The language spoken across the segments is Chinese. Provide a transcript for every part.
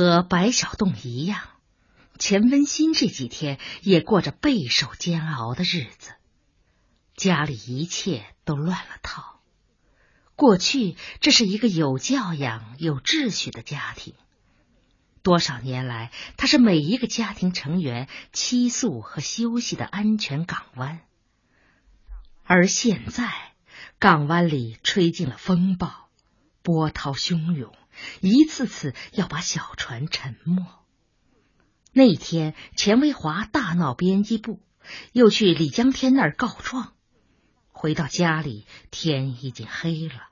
和白小洞一样，钱温馨这几天也过着备受煎熬的日子。家里一切都乱了套。过去这是一个有教养、有秩序的家庭，多少年来，它是每一个家庭成员栖宿和休息的安全港湾。而现在，港湾里吹进了风暴，波涛汹涌。一次次要把小船沉没。那天，钱维华大闹编辑部，又去李江天那儿告状。回到家里，天已经黑了。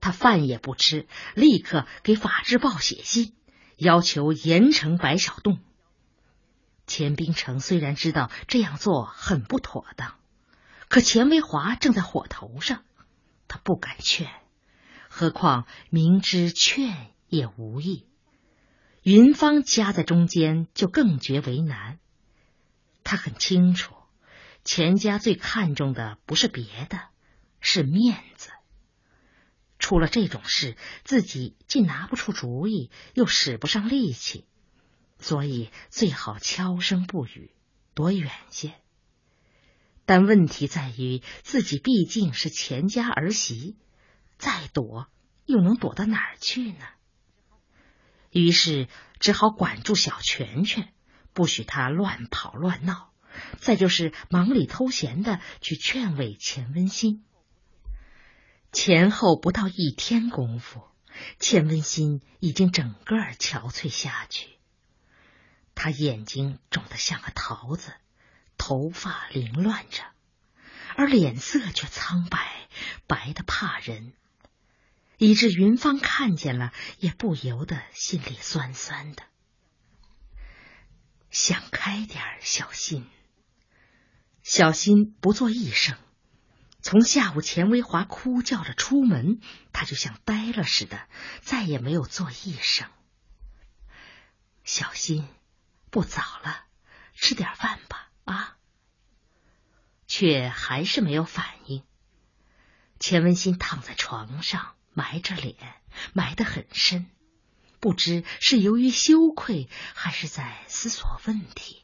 他饭也不吃，立刻给《法制报》写信，要求严惩白小栋。钱冰城虽然知道这样做很不妥当，可钱维华正在火头上，他不敢劝。何况明知劝也无益，云芳夹在中间就更觉为难。他很清楚，钱家最看重的不是别的，是面子。出了这种事，自己既拿不出主意，又使不上力气，所以最好悄声不语，躲远些。但问题在于，自己毕竟是钱家儿媳。再躲又能躲到哪儿去呢？于是只好管住小拳拳，不许他乱跑乱闹。再就是忙里偷闲的去劝慰钱温馨。前后不到一天功夫，钱温馨已经整个憔悴下去。他眼睛肿得像个桃子，头发凌乱着，而脸色却苍白，白的怕人。以致云芳看见了，也不由得心里酸酸的。想开点小心。小心不做一声。从下午钱维华哭叫着出门，他就像呆了似的，再也没有做一声。小心，不早了，吃点饭吧，啊！却还是没有反应。钱文新躺在床上。埋着脸，埋得很深，不知是由于羞愧，还是在思索问题。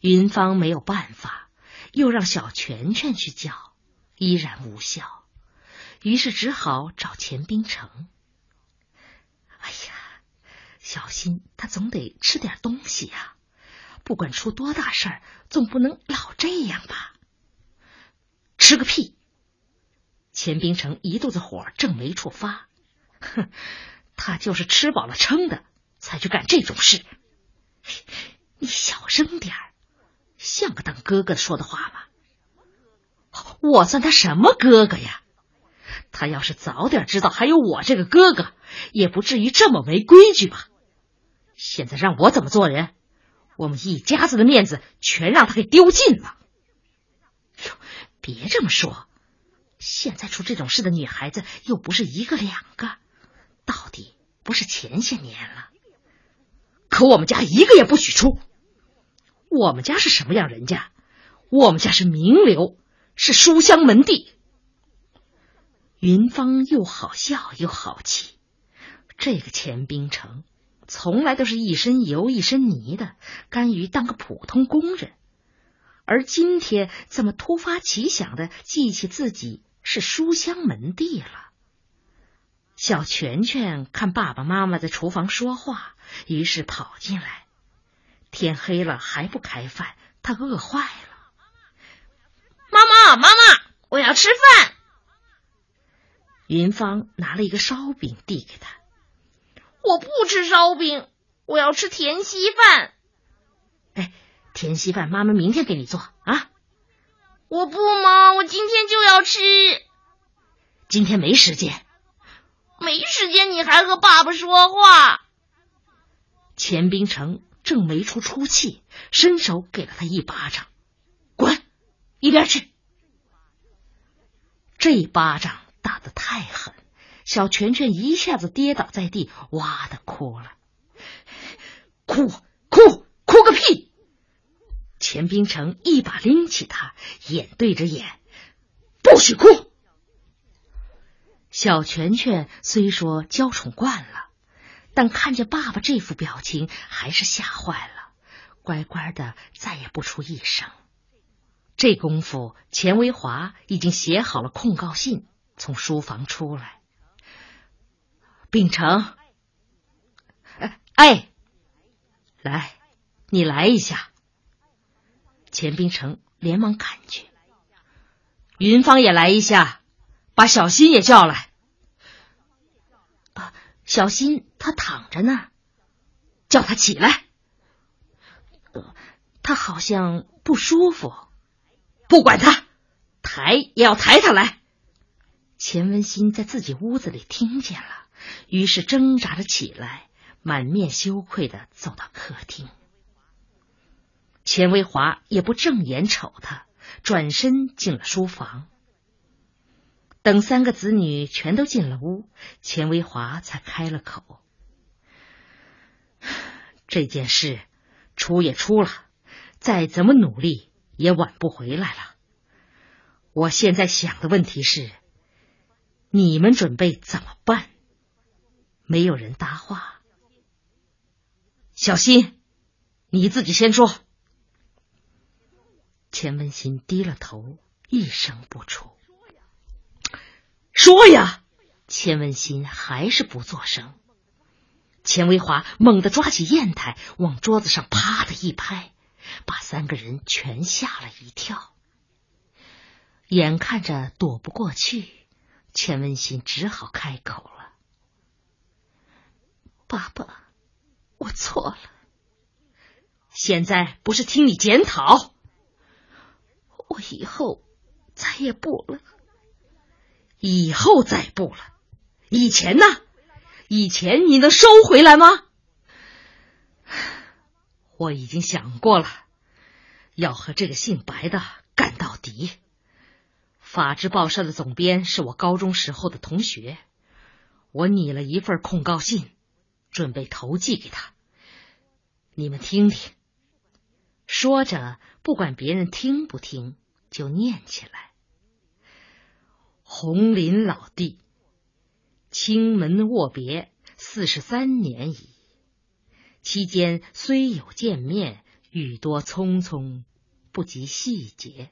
云芳没有办法，又让小拳拳去叫，依然无效，于是只好找钱冰城。哎呀，小心他总得吃点东西呀！不管出多大事儿，总不能老这样吧？吃个屁！钱冰城一肚子火正没处发，哼，他就是吃饱了撑的才去干这种事。你小声点儿，像个当哥哥说的话吗？我算他什么哥哥呀？他要是早点知道还有我这个哥哥，也不至于这么没规矩吧？现在让我怎么做人？我们一家子的面子全让他给丢尽了。别这么说。现在出这种事的女孩子又不是一个两个，到底不是前些年了。可我们家一个也不许出。我们家是什么样人家？我们家是名流，是书香门第。云芳又好笑又好气。这个钱冰城从来都是一身油一身泥的，甘于当个普通工人，而今天怎么突发奇想的记起自己？是书香门第了。小拳拳看爸爸妈妈在厨房说话，于是跑进来。天黑了还不开饭，他饿坏了。妈妈，妈妈，我要吃饭。云芳拿了一个烧饼递给他。我不吃烧饼，我要吃甜稀饭。哎，甜稀饭妈妈明天给你做啊。我不嘛，我今天就要吃。今天没时间，没时间，你还和爸爸说话。钱冰城正没处出气，伸手给了他一巴掌，滚一边去。这巴掌打得太狠，小拳拳一下子跌倒在地，哇的哭了。哭哭哭个屁！钱冰城一把拎起他，眼对着眼，不许哭。小拳拳虽说娇宠惯了，但看见爸爸这副表情，还是吓坏了，乖乖的再也不出一声。这功夫，钱维华已经写好了控告信，从书房出来。秉承，哎，来，你来一下。钱冰城连忙赶去。云芳也来一下，把小新也叫来。啊，小新他躺着呢，叫他起来。呃他好像不舒服。不管他，抬也要抬他来。钱文新在自己屋子里听见了，于是挣扎着起来，满面羞愧的走到客厅。钱维华也不正眼瞅他，转身进了书房。等三个子女全都进了屋，钱维华才开了口：“这件事出也出了，再怎么努力。”也挽不回来了。我现在想的问题是，你们准备怎么办？没有人搭话。小新，你自己先说。钱文新低了头，一声不出。说呀！钱文新还是不作声。钱维华猛地抓起砚台，往桌子上啪的一拍。把三个人全吓了一跳，眼看着躲不过去，钱文新只好开口了：“爸爸，我错了。现在不是听你检讨，我以后再也不了。以后再不了，以前呢？以前你能收回来吗？”我已经想过了，要和这个姓白的干到底。法制报社的总编是我高中时候的同学，我拟了一份控告信，准备投寄给他。你们听听。说着，不管别人听不听，就念起来：“红林老弟，青门握别四十三年矣。”期间虽有见面，语多匆匆，不及细节。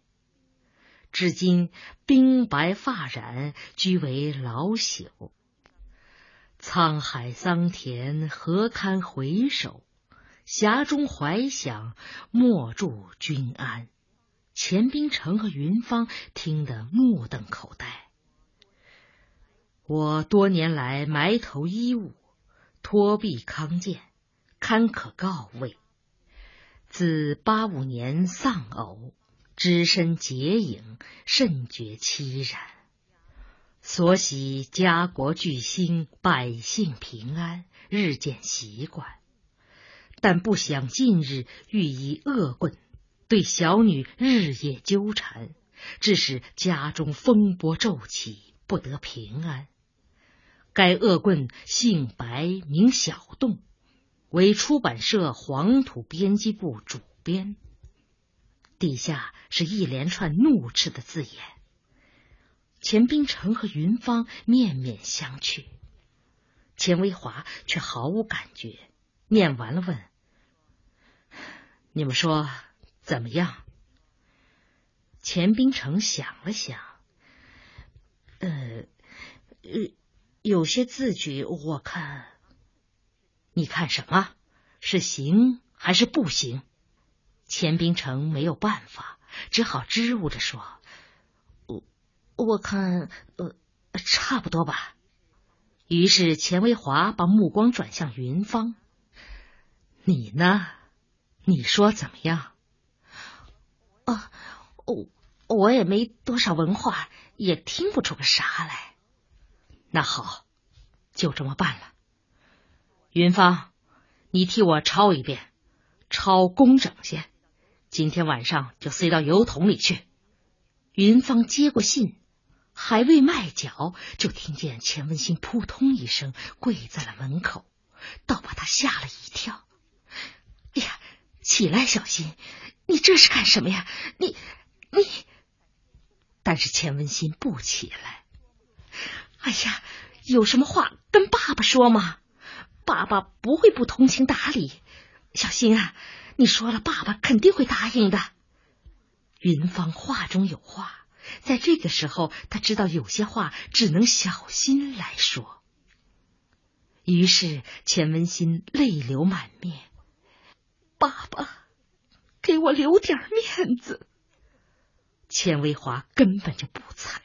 至今鬓白发染，居为老朽。沧海桑田，何堪回首？匣中怀想，莫祝君安。钱冰城和云芳听得目瞪口呆。我多年来埋头医务，托臂康健。堪可告慰。自八五年丧偶，只身结影，甚觉凄然。所喜家国巨兴，百姓平安，日渐习惯。但不想近日遇以恶棍对小女日夜纠缠，致使家中风波骤起，不得平安。该恶棍姓白，名小栋。为出版社黄土编辑部主编，底下是一连串怒斥的字眼。钱冰城和云芳面面相觑，钱维华却毫无感觉。念完了，问：“你们说怎么样？”钱冰城想了想，呃，呃，有些字句我看。你看什么？是行还是不行？钱冰城没有办法，只好支吾着说：“我我看呃差不多吧。”于是钱维华把目光转向云芳：“你呢？你说怎么样？”啊，我我也没多少文化，也听不出个啥来。那好，就这么办了。云芳，你替我抄一遍，抄工整些。今天晚上就塞到油桶里去。云芳接过信，还未迈脚，就听见钱文新扑通一声跪在了门口，倒把他吓了一。起来，小新，你这是干什么呀？你你……但是钱文新不起来。哎呀，有什么话跟爸爸说嘛。爸爸不会不通情达理。小新啊，你说了，爸爸肯定会答应的。云芳话中有话，在这个时候，他知道有些话只能小心来说。于是钱文新泪流满面：“爸爸，给我留点面子。”钱维华根本就不睬。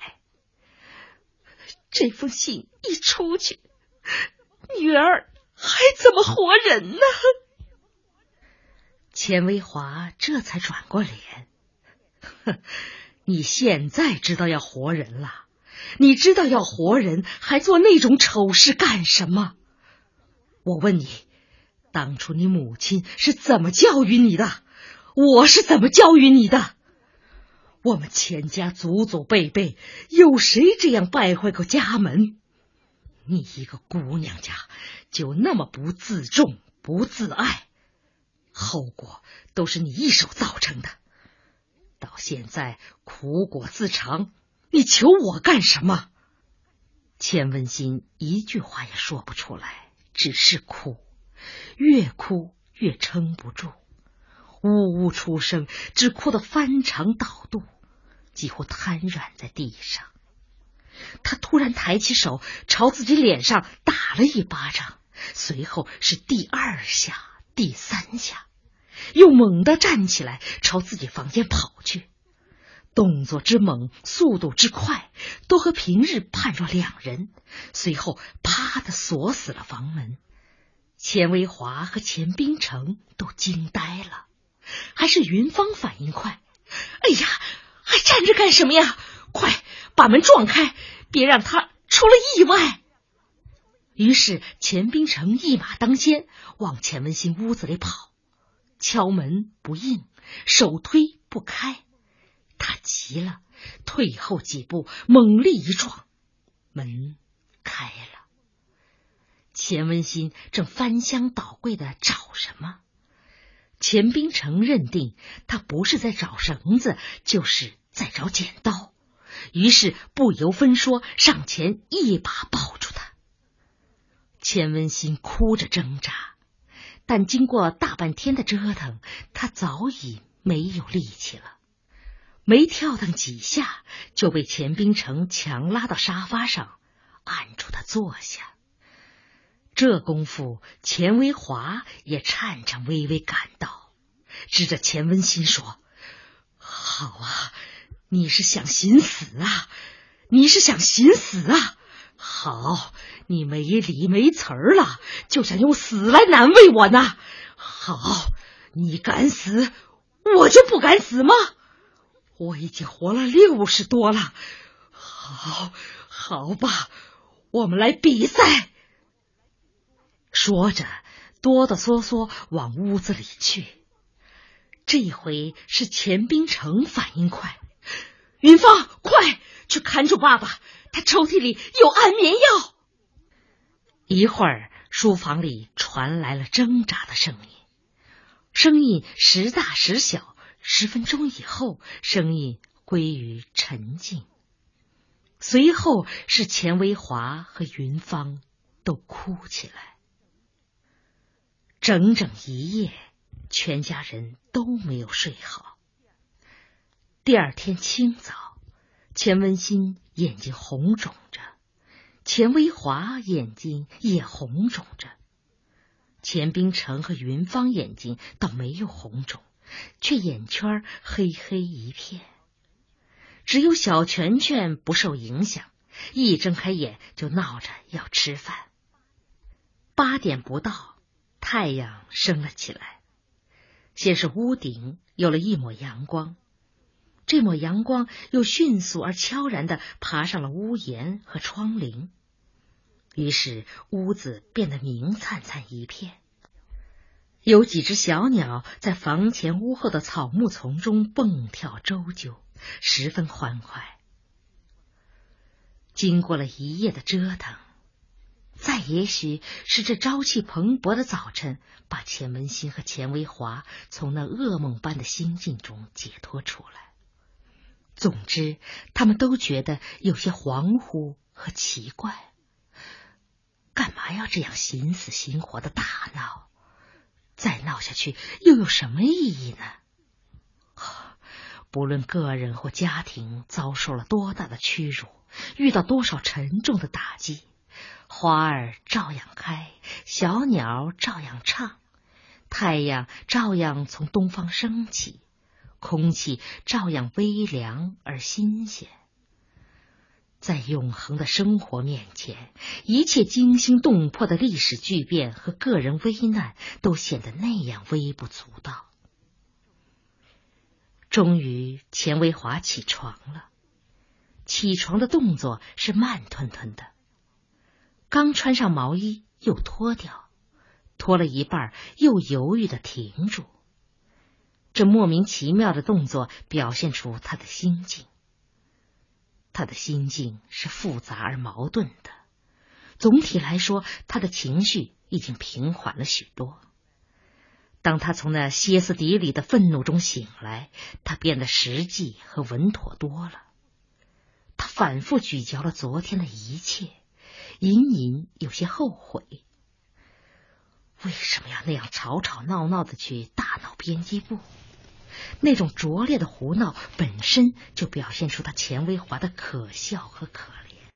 这封信一出去，女儿还怎么活人呢？钱维华这才转过脸：“哼，你现在知道要活人了？你知道要活人还做那种丑事干什么？我问你，当初你母亲是怎么教育你的？我是怎么教育你的？我们钱家祖祖辈辈有谁这样败坏过家门？你一个姑娘家就那么不自重、不自爱？”后果都是你一手造成的，到现在苦果自尝，你求我干什么？钱文新一句话也说不出来，只是哭，越哭越撑不住，呜呜出声，只哭得翻肠倒肚，几乎瘫软在地上。他突然抬起手，朝自己脸上打了一巴掌，随后是第二下、第三下。又猛地站起来，朝自己房间跑去，动作之猛，速度之快，都和平日判若两人。随后，啪的锁死了房门。钱维华和钱冰城都惊呆了，还是云芳反应快。哎呀，还站着干什么呀？快把门撞开，别让他出了意外。于是，钱冰城一马当先，往钱文新屋子里跑。敲门不应，手推不开，他急了，退后几步，猛力一撞，门开了。钱文新正翻箱倒柜的找什么？钱冰城认定他不是在找绳子，就是在找剪刀，于是不由分说上前一把抱住他。钱文新哭着挣扎。但经过大半天的折腾，他早已没有力气了。没跳腾几下，就被钱冰城强拉到沙发上，按住他坐下。这功夫，钱维华也颤颤巍巍赶到，指着钱文新说：“好啊，你是想寻死啊？你是想寻死啊？好。”你没理没词儿了，就想用死来难为我呢？好，你敢死，我就不敢死吗？我已经活了六十多了。好，好吧，我们来比赛。说着，哆哆嗦嗦往屋子里去。这一回是钱冰城反应快，云芳，快去看住爸爸，他抽屉里有安眠药。一会儿，书房里传来了挣扎的声音，声音时大时小。十分钟以后，声音归于沉静。随后是钱维华和云芳都哭起来。整整一夜，全家人都没有睡好。第二天清早，钱文新眼睛红肿着。钱维华眼睛也红肿着，钱冰城和云芳眼睛倒没有红肿，却眼圈黑黑一片。只有小拳拳不受影响，一睁开眼就闹着要吃饭。八点不到，太阳升了起来，先是屋顶有了一抹阳光，这抹阳光又迅速而悄然的爬上了屋檐和窗棂。于是屋子变得明灿灿一片，有几只小鸟在房前屋后的草木丛中蹦跳周啾，十分欢快。经过了一夜的折腾，再也许是这朝气蓬勃的早晨，把钱文新和钱维华从那噩梦般的心境中解脱出来。总之，他们都觉得有些恍惚和奇怪。干嘛要这样心死心活的大闹？再闹下去又有什么意义呢？不论个人或家庭遭受了多大的屈辱，遇到多少沉重的打击，花儿照样开，小鸟照样唱，太阳照样从东方升起，空气照样微凉而新鲜。在永恒的生活面前，一切惊心动魄的历史巨变和个人危难都显得那样微不足道。终于，钱维华起床了。起床的动作是慢吞吞的，刚穿上毛衣又脱掉，脱了一半又犹豫的停住。这莫名其妙的动作表现出他的心境。他的心境是复杂而矛盾的。总体来说，他的情绪已经平缓了许多。当他从那歇斯底里的愤怒中醒来，他变得实际和稳妥多了。他反复咀嚼了昨天的一切，隐隐有些后悔。为什么要那样吵吵闹闹的去大闹编辑部？那种拙劣的胡闹本身就表现出他钱维华的可笑和可